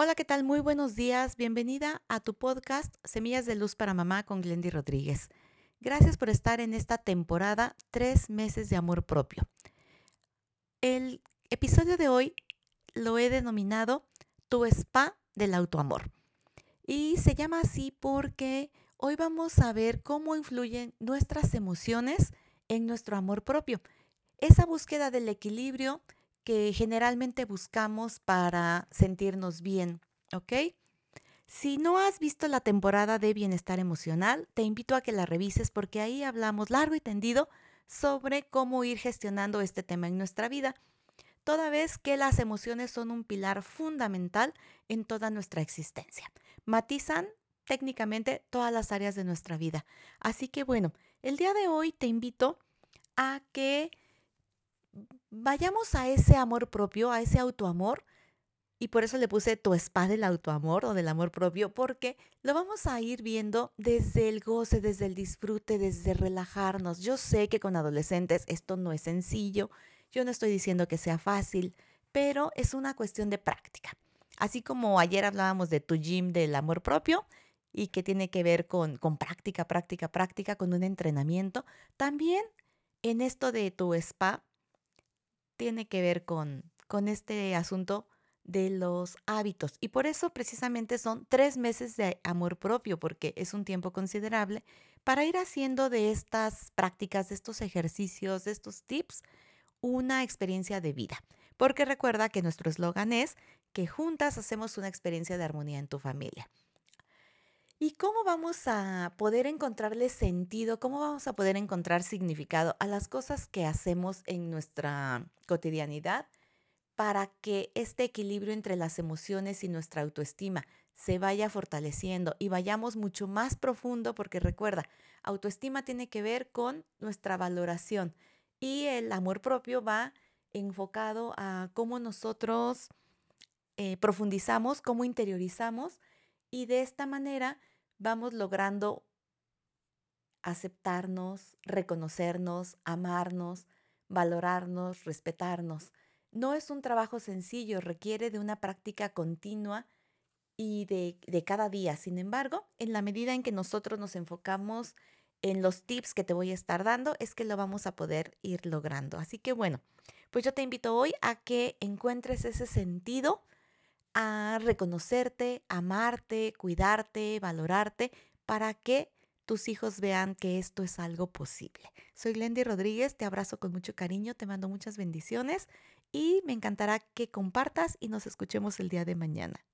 Hola, ¿qué tal? Muy buenos días. Bienvenida a tu podcast Semillas de Luz para Mamá con Glendy Rodríguez. Gracias por estar en esta temporada Tres meses de amor propio. El episodio de hoy lo he denominado Tu spa del autoamor. Y se llama así porque hoy vamos a ver cómo influyen nuestras emociones en nuestro amor propio. Esa búsqueda del equilibrio que generalmente buscamos para sentirnos bien, ¿ok? Si no has visto la temporada de bienestar emocional, te invito a que la revises porque ahí hablamos largo y tendido sobre cómo ir gestionando este tema en nuestra vida, toda vez que las emociones son un pilar fundamental en toda nuestra existencia. Matizan técnicamente todas las áreas de nuestra vida. Así que bueno, el día de hoy te invito a que vayamos a ese amor propio, a ese autoamor. Y por eso le puse tu spa del autoamor o del amor propio, porque lo vamos a ir viendo desde el goce, desde el disfrute, desde relajarnos. Yo sé que con adolescentes esto no es sencillo, yo no estoy diciendo que sea fácil, pero es una cuestión de práctica. Así como ayer hablábamos de tu gym del amor propio y que tiene que ver con, práctica, práctica, práctica, con un entrenamiento, también en esto de tu spa tiene que ver con, con este asunto de los hábitos. Y por eso precisamente son tres meses de amor propio, porque es un tiempo considerable para ir haciendo de estas prácticas, de estos ejercicios, de estos tips, una experiencia de vida. Porque recuerda que nuestro eslogan es que juntas hacemos una experiencia de armonía en tu familia. ¿Y cómo vamos a poder encontrarle sentido? ¿Cómo vamos a poder encontrar significado a las cosas que hacemos en nuestra cotidianidad para que este equilibrio entre las emociones y nuestra autoestima se vaya fortaleciendo y vayamos mucho más profundo? Porque recuerda, autoestima tiene que ver con nuestra valoración y el amor propio va enfocado a cómo nosotros eh, profundizamos, cómo interiorizamos y de esta manera vamos logrando aceptarnos, reconocernos, amarnos, valorarnos, respetarnos. No es un trabajo sencillo, requiere de una práctica continua y de, de, cada día. Sin embargo, en la medida en que nosotros nos enfocamos en los tips que te voy a estar dando, es que lo vamos a poder ir logrando. Así que bueno, pues yo te invito hoy a que encuentres ese sentido a reconocerte, amarte, cuidarte, valorarte, para que tus hijos vean que esto es algo posible. Soy Glendy Rodríguez, te abrazo con mucho cariño, te mando muchas bendiciones y me encantará que compartas y nos escuchemos el día de mañana.